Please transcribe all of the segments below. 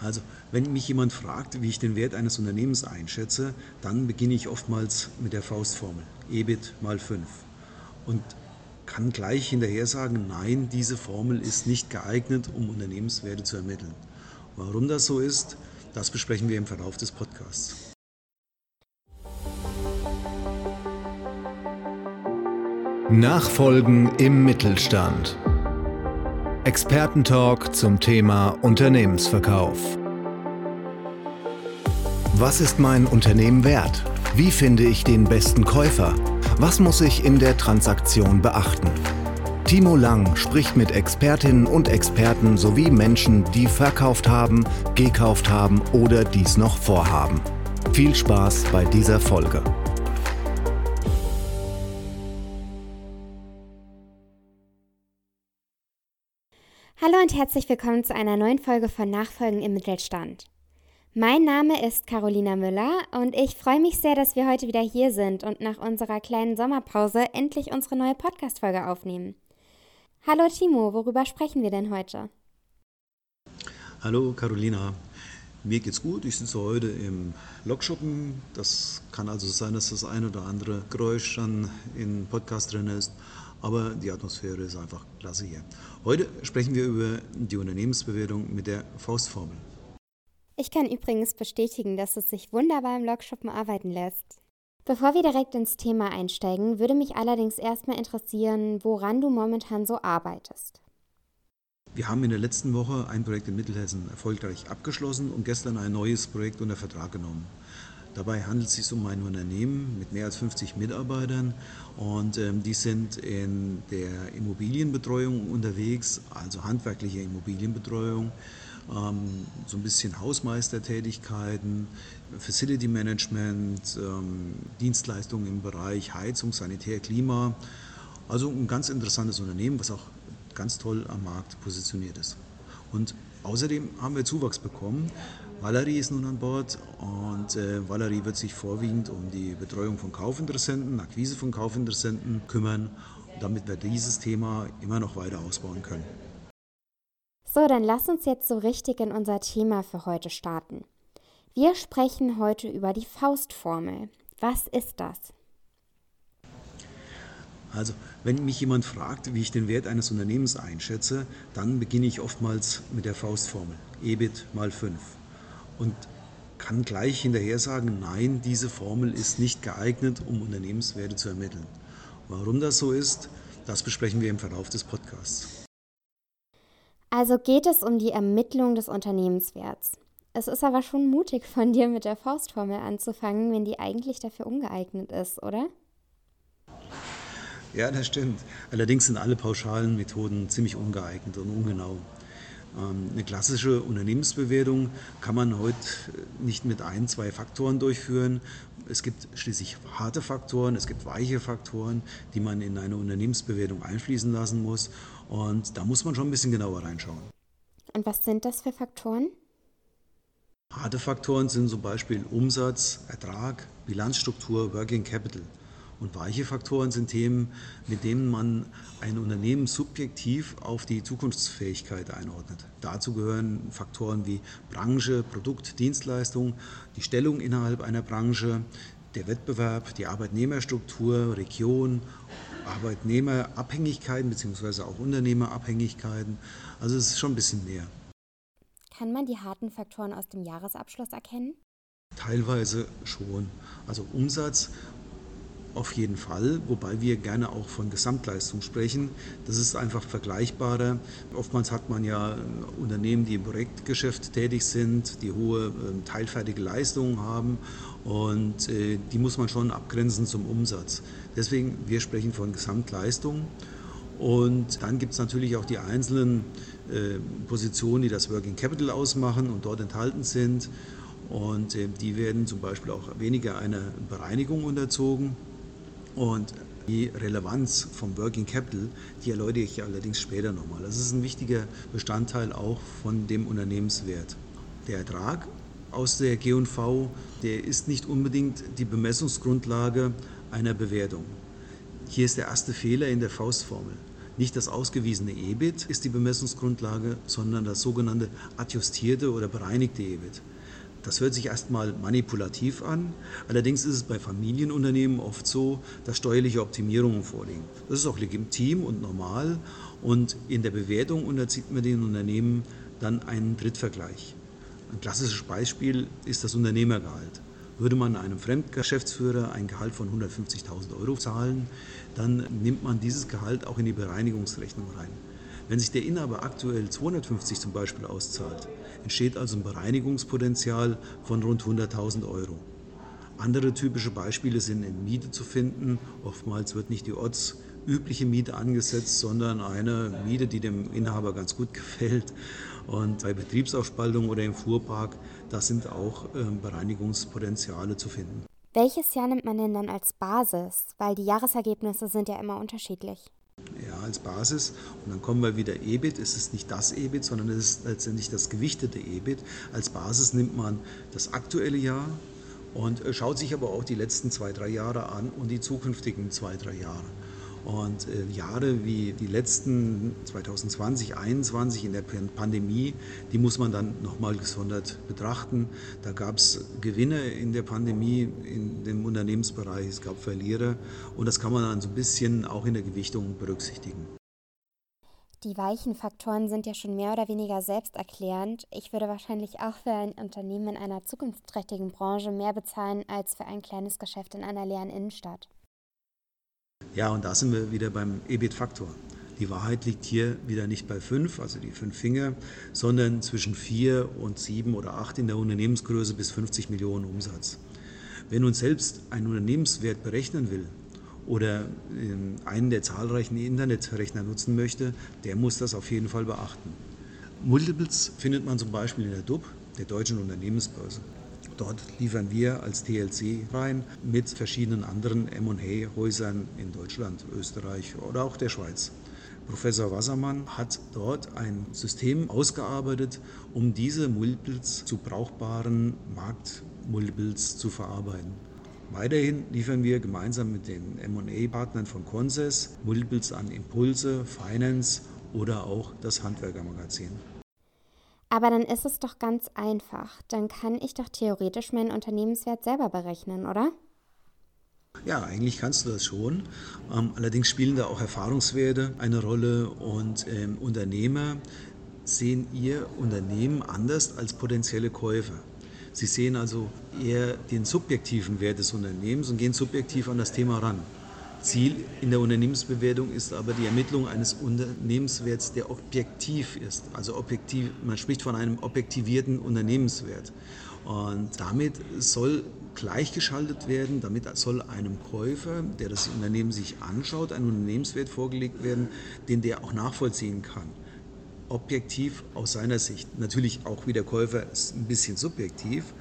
Also, wenn mich jemand fragt, wie ich den Wert eines Unternehmens einschätze, dann beginne ich oftmals mit der Faustformel, EBIT mal 5. Und kann gleich hinterher sagen, nein, diese Formel ist nicht geeignet, um Unternehmenswerte zu ermitteln. Warum das so ist, das besprechen wir im Verlauf des Podcasts. Nachfolgen im Mittelstand. Expertentalk zum Thema Unternehmensverkauf. Was ist mein Unternehmen wert? Wie finde ich den besten Käufer? Was muss ich in der Transaktion beachten? Timo Lang spricht mit Expertinnen und Experten sowie Menschen, die verkauft haben, gekauft haben oder dies noch vorhaben. Viel Spaß bei dieser Folge. Hallo und herzlich willkommen zu einer neuen Folge von Nachfolgen im Mittelstand. Mein Name ist Carolina Müller und ich freue mich sehr, dass wir heute wieder hier sind und nach unserer kleinen Sommerpause endlich unsere neue Podcast-Folge aufnehmen. Hallo Timo, worüber sprechen wir denn heute? Hallo Carolina, mir geht's gut. Ich sitze heute im Lokschuppen. Das kann also sein, dass das ein oder andere Geräusch dann im Podcast drin ist aber die Atmosphäre ist einfach klasse hier. Heute sprechen wir über die Unternehmensbewertung mit der Faustformel. Ich kann übrigens bestätigen, dass es sich wunderbar im Logshoppen arbeiten lässt. Bevor wir direkt ins Thema einsteigen, würde mich allerdings erstmal interessieren, woran du momentan so arbeitest. Wir haben in der letzten Woche ein Projekt in Mittelhessen erfolgreich abgeschlossen und gestern ein neues Projekt unter Vertrag genommen. Dabei handelt es sich um ein Unternehmen mit mehr als 50 Mitarbeitern und ähm, die sind in der Immobilienbetreuung unterwegs, also handwerkliche Immobilienbetreuung, ähm, so ein bisschen Hausmeistertätigkeiten, Facility Management, ähm, Dienstleistungen im Bereich Heizung, Sanitär, Klima. Also ein ganz interessantes Unternehmen, was auch ganz toll am Markt positioniert ist. Und außerdem haben wir Zuwachs bekommen. Valerie ist nun an Bord und äh, Valerie wird sich vorwiegend um die Betreuung von Kaufinteressenten, Akquise von Kaufinteressenten kümmern, damit wir dieses Thema immer noch weiter ausbauen können. So, dann lass uns jetzt so richtig in unser Thema für heute starten. Wir sprechen heute über die Faustformel. Was ist das? Also, wenn mich jemand fragt, wie ich den Wert eines Unternehmens einschätze, dann beginne ich oftmals mit der Faustformel. EBIT mal 5 und kann gleich hinterher sagen, nein, diese Formel ist nicht geeignet, um Unternehmenswerte zu ermitteln. Warum das so ist, das besprechen wir im Verlauf des Podcasts. Also geht es um die Ermittlung des Unternehmenswerts. Es ist aber schon mutig von dir mit der Faustformel anzufangen, wenn die eigentlich dafür ungeeignet ist, oder? Ja, das stimmt. Allerdings sind alle pauschalen Methoden ziemlich ungeeignet und ungenau. Ähm, eine klassische Unternehmensbewertung kann man heute nicht mit ein, zwei Faktoren durchführen. Es gibt schließlich harte Faktoren, es gibt weiche Faktoren, die man in eine Unternehmensbewertung einfließen lassen muss. Und da muss man schon ein bisschen genauer reinschauen. Und was sind das für Faktoren? Harte Faktoren sind zum Beispiel Umsatz, Ertrag, Bilanzstruktur, Working Capital. Und weiche Faktoren sind Themen, mit denen man ein Unternehmen subjektiv auf die Zukunftsfähigkeit einordnet. Dazu gehören Faktoren wie Branche, Produkt, Dienstleistung, die Stellung innerhalb einer Branche, der Wettbewerb, die Arbeitnehmerstruktur, Region, Arbeitnehmerabhängigkeiten bzw. auch Unternehmerabhängigkeiten. Also es ist schon ein bisschen mehr. Kann man die harten Faktoren aus dem Jahresabschluss erkennen? Teilweise schon. Also Umsatz auf jeden Fall, wobei wir gerne auch von Gesamtleistung sprechen. Das ist einfach vergleichbarer. Oftmals hat man ja Unternehmen, die im Projektgeschäft tätig sind, die hohe ähm, teilfertige Leistungen haben und äh, die muss man schon abgrenzen zum Umsatz. Deswegen, wir sprechen von Gesamtleistung. Und dann gibt es natürlich auch die einzelnen äh, Positionen, die das Working Capital ausmachen und dort enthalten sind. Und äh, die werden zum Beispiel auch weniger einer Bereinigung unterzogen. Und die Relevanz vom Working Capital, die erläutere ich allerdings später nochmal. Das ist ein wichtiger Bestandteil auch von dem Unternehmenswert. Der Ertrag aus der G&V, der ist nicht unbedingt die Bemessungsgrundlage einer Bewertung. Hier ist der erste Fehler in der Faustformel. Nicht das ausgewiesene EBIT ist die Bemessungsgrundlage, sondern das sogenannte adjustierte oder bereinigte EBIT. Das hört sich erstmal manipulativ an. Allerdings ist es bei Familienunternehmen oft so, dass steuerliche Optimierungen vorliegen. Das ist auch legitim und normal. Und in der Bewertung unterzieht man den Unternehmen dann einen Drittvergleich. Ein klassisches Beispiel ist das Unternehmergehalt. Würde man einem Fremdgeschäftsführer ein Gehalt von 150.000 Euro zahlen, dann nimmt man dieses Gehalt auch in die Bereinigungsrechnung rein. Wenn sich der Inhaber aktuell 250 zum Beispiel auszahlt, entsteht also ein Bereinigungspotenzial von rund 100.000 Euro. Andere typische Beispiele sind in Miete zu finden. Oftmals wird nicht die Orts übliche Miete angesetzt, sondern eine Miete, die dem Inhaber ganz gut gefällt. Und bei Betriebsaufspaltung oder im Fuhrpark, da sind auch ähm, Bereinigungspotenziale zu finden. Welches Jahr nimmt man denn dann als Basis? Weil die Jahresergebnisse sind ja immer unterschiedlich. Ja, als Basis. Und dann kommen wir wieder EBIT. Es ist nicht das EBIT, sondern es ist letztendlich das gewichtete EBIT. Als Basis nimmt man das aktuelle Jahr und äh, schaut sich aber auch die letzten zwei, drei Jahre an und die zukünftigen zwei, drei Jahre. Und äh, Jahre wie die letzten 2020, 2021 in der Pandemie, die muss man dann nochmal gesondert betrachten. Da gab es Gewinne in der Pandemie in dem Unternehmensbereich, es gab Verlierer und das kann man dann so ein bisschen auch in der Gewichtung berücksichtigen. Die weichen Faktoren sind ja schon mehr oder weniger selbsterklärend. Ich würde wahrscheinlich auch für ein Unternehmen in einer zukunftsträchtigen Branche mehr bezahlen als für ein kleines Geschäft in einer leeren Innenstadt. Ja, und da sind wir wieder beim EBIT-Faktor. Die Wahrheit liegt hier wieder nicht bei fünf, also die fünf Finger, sondern zwischen vier und sieben oder acht in der Unternehmensgröße bis 50 Millionen Umsatz. Wenn uns selbst ein Unternehmenswert berechnen will oder einen der zahlreichen Internetrechner nutzen möchte, der muss das auf jeden Fall beachten. Multiples findet man zum Beispiel in der DUB, der Deutschen Unternehmensbörse. Dort liefern wir als TLC rein mit verschiedenen anderen M&A-Häusern in Deutschland, Österreich oder auch der Schweiz. Professor Wassermann hat dort ein System ausgearbeitet, um diese Multiples zu brauchbaren Marktmultiples zu verarbeiten. Weiterhin liefern wir gemeinsam mit den M&A-Partnern von Consess Multiples an Impulse, Finance oder auch das Handwerkermagazin. Aber dann ist es doch ganz einfach. Dann kann ich doch theoretisch meinen Unternehmenswert selber berechnen, oder? Ja, eigentlich kannst du das schon. Ähm, allerdings spielen da auch Erfahrungswerte eine Rolle und ähm, Unternehmer sehen ihr Unternehmen anders als potenzielle Käufer. Sie sehen also eher den subjektiven Wert des Unternehmens und gehen subjektiv an das Thema ran. Ziel in der Unternehmensbewertung ist aber die Ermittlung eines Unternehmenswerts, der objektiv ist. Also objektiv, man spricht von einem objektivierten Unternehmenswert. Und damit soll gleichgeschaltet werden, damit soll einem Käufer, der das Unternehmen sich anschaut, ein Unternehmenswert vorgelegt werden, den der auch nachvollziehen kann. Objektiv aus seiner Sicht. Natürlich auch wie der Käufer ist ein bisschen subjektiv,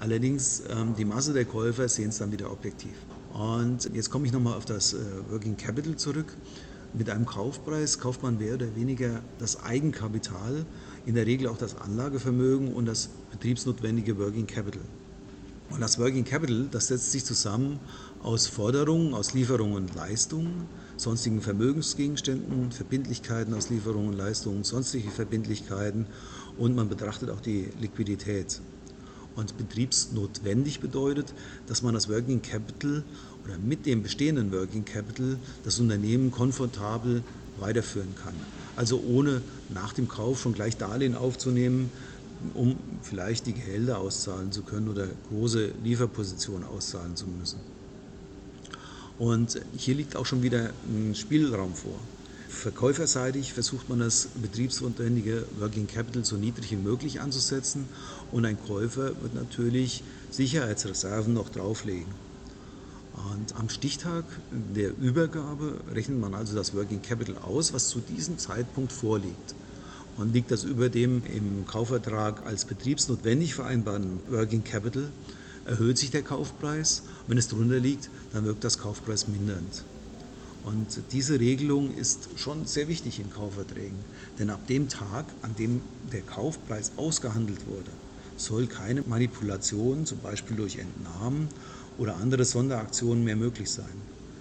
allerdings ähm, die Masse der Käufer sehen es dann wieder objektiv. Und jetzt komme ich nochmal auf das äh, Working Capital zurück. Mit einem Kaufpreis kauft man mehr oder weniger das Eigenkapital, in der Regel auch das Anlagevermögen und das betriebsnotwendige Working Capital. Und das Working Capital, das setzt sich zusammen aus Forderungen, aus Lieferungen und Leistungen, sonstigen Vermögensgegenständen, Verbindlichkeiten aus Lieferungen und Leistungen, sonstige Verbindlichkeiten und man betrachtet auch die Liquidität. Und betriebsnotwendig bedeutet, dass man das Working Capital oder mit dem bestehenden Working Capital das Unternehmen komfortabel weiterführen kann. Also ohne nach dem Kauf schon gleich Darlehen aufzunehmen, um vielleicht die Gehälter auszahlen zu können oder große Lieferpositionen auszahlen zu müssen. Und hier liegt auch schon wieder ein Spielraum vor. Verkäuferseitig versucht man das betriebsnotwendige Working Capital so niedrig wie möglich anzusetzen und ein Käufer wird natürlich Sicherheitsreserven noch drauflegen. Und am Stichtag der Übergabe rechnet man also das Working Capital aus, was zu diesem Zeitpunkt vorliegt. Und liegt das über dem im Kaufvertrag als betriebsnotwendig vereinbarten Working Capital, erhöht sich der Kaufpreis. Wenn es drunter liegt, dann wirkt das Kaufpreis mindernd. Und diese Regelung ist schon sehr wichtig in Kaufverträgen. Denn ab dem Tag, an dem der Kaufpreis ausgehandelt wurde, soll keine Manipulation, zum Beispiel durch Entnahmen oder andere Sonderaktionen mehr möglich sein.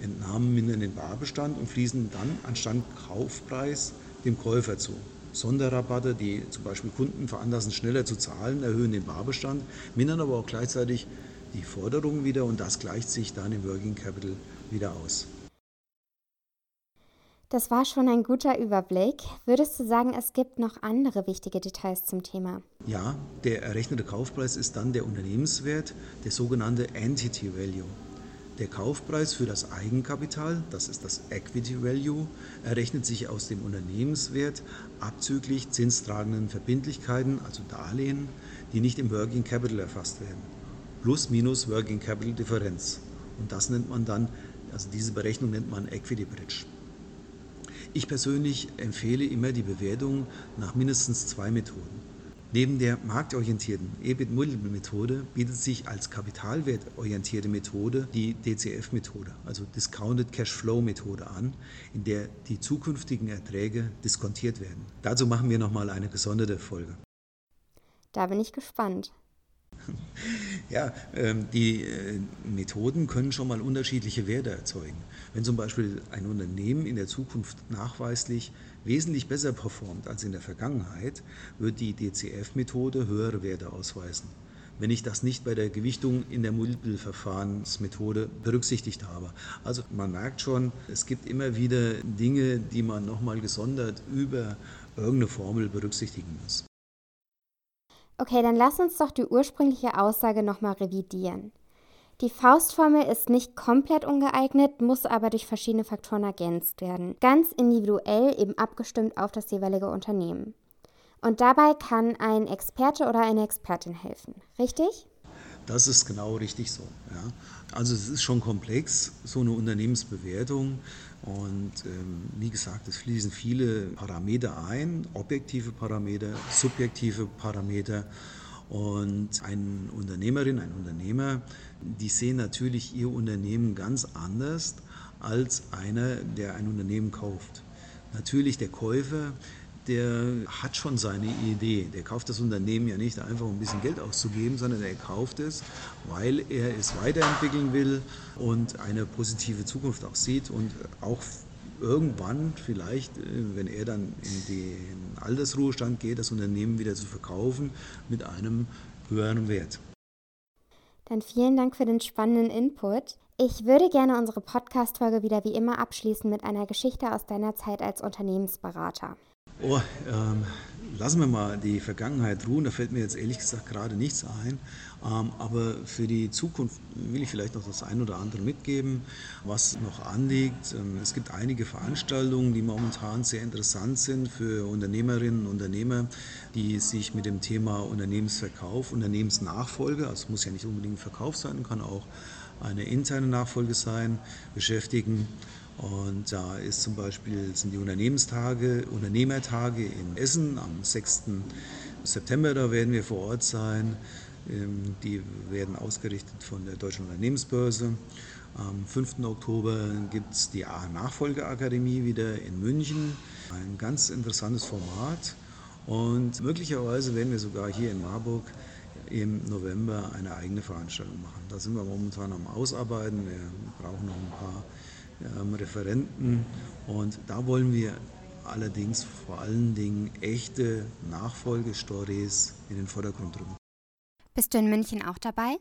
Entnahmen mindern den Barbestand und fließen dann anstatt Kaufpreis dem Käufer zu. Sonderrabatte, die zum Beispiel Kunden veranlassen, schneller zu zahlen, erhöhen den Barbestand, mindern aber auch gleichzeitig die Forderungen wieder und das gleicht sich dann im Working Capital wieder aus. Das war schon ein guter Überblick. Würdest du sagen, es gibt noch andere wichtige Details zum Thema? Ja, der errechnete Kaufpreis ist dann der Unternehmenswert, der sogenannte Entity Value. Der Kaufpreis für das Eigenkapital, das ist das Equity Value, errechnet sich aus dem Unternehmenswert abzüglich zinstragenden Verbindlichkeiten, also Darlehen, die nicht im Working Capital erfasst werden. Plus minus Working Capital Differenz. Und das nennt man dann, also diese Berechnung nennt man Equity Bridge. Ich persönlich empfehle immer die Bewertung nach mindestens zwei Methoden. Neben der marktorientierten EBIT-Methode bietet sich als kapitalwertorientierte Methode die DCF-Methode, also Discounted Cash Flow-Methode an, in der die zukünftigen Erträge diskontiert werden. Dazu machen wir nochmal eine gesonderte Folge. Da bin ich gespannt. Ja, ähm, die äh, Methoden können schon mal unterschiedliche Werte erzeugen. Wenn zum Beispiel ein Unternehmen in der Zukunft nachweislich wesentlich besser performt als in der Vergangenheit, wird die DCF-Methode höhere Werte ausweisen. Wenn ich das nicht bei der Gewichtung in der Multiple-Verfahrensmethode berücksichtigt habe. Also man merkt schon, es gibt immer wieder Dinge, die man nochmal gesondert über irgendeine Formel berücksichtigen muss. Okay, dann lass uns doch die ursprüngliche Aussage nochmal revidieren. Die Faustformel ist nicht komplett ungeeignet, muss aber durch verschiedene Faktoren ergänzt werden. Ganz individuell eben abgestimmt auf das jeweilige Unternehmen. Und dabei kann ein Experte oder eine Expertin helfen, richtig? Das ist genau richtig so. Ja. Also es ist schon komplex, so eine Unternehmensbewertung. Und ähm, wie gesagt, es fließen viele Parameter ein, objektive Parameter, subjektive Parameter. Und eine Unternehmerin, ein Unternehmer, die sehen natürlich ihr Unternehmen ganz anders als einer, der ein Unternehmen kauft. Natürlich der Käufer, der hat schon seine Idee. Der kauft das Unternehmen ja nicht einfach, um ein bisschen Geld auszugeben, sondern er kauft es, weil er es weiterentwickeln will und eine positive Zukunft auch sieht und auch irgendwann vielleicht, äh, wenn er dann in den Altersruhestand geht, das Unternehmen wieder zu verkaufen mit einem höheren Wert. Dann vielen Dank für den spannenden Input. Ich würde gerne unsere Podcast-Folge wieder wie immer abschließen mit einer Geschichte aus deiner Zeit als Unternehmensberater. Oh, ähm, lassen wir mal die Vergangenheit ruhen. Da fällt mir jetzt ehrlich gesagt gerade nichts ein. Ähm, aber für die Zukunft will ich vielleicht noch das ein oder andere mitgeben, was noch anliegt. Ähm, es gibt einige Veranstaltungen, die momentan sehr interessant sind für Unternehmerinnen und Unternehmer, die sich mit dem Thema Unternehmensverkauf, Unternehmensnachfolge, also muss ja nicht unbedingt Verkauf sein, kann auch eine interne Nachfolge sein, beschäftigen. Und da ist zum Beispiel sind die Unternehmenstage, Unternehmertage in Essen am 6. September, da werden wir vor Ort sein. Ähm, die werden ausgerichtet von der Deutschen Unternehmensbörse. Am 5. Oktober gibt es die Nachfolgeakademie wieder in München. Ein ganz interessantes Format. Und möglicherweise werden wir sogar hier in Marburg im November eine eigene Veranstaltung machen. Da sind wir momentan am Ausarbeiten. Wir brauchen noch ein paar ähm, Referenten. Und da wollen wir allerdings vor allen Dingen echte Nachfolgestories in den Vordergrund rücken. Bist du in München auch dabei?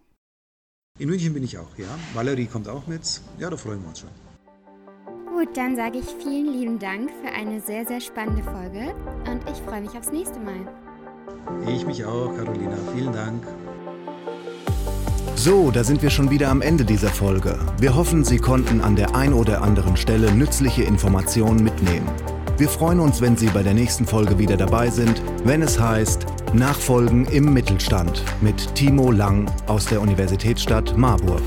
In München bin ich auch, ja. Valerie kommt auch mit. Ja, da freuen wir uns schon. Gut, dann sage ich vielen lieben Dank für eine sehr, sehr spannende Folge und ich freue mich aufs nächste Mal. Ich mich auch, Carolina. Vielen Dank. So, da sind wir schon wieder am Ende dieser Folge. Wir hoffen, Sie konnten an der ein oder anderen Stelle nützliche Informationen mitnehmen. Wir freuen uns, wenn Sie bei der nächsten Folge wieder dabei sind, wenn es heißt Nachfolgen im Mittelstand mit Timo Lang aus der Universitätsstadt Marburg.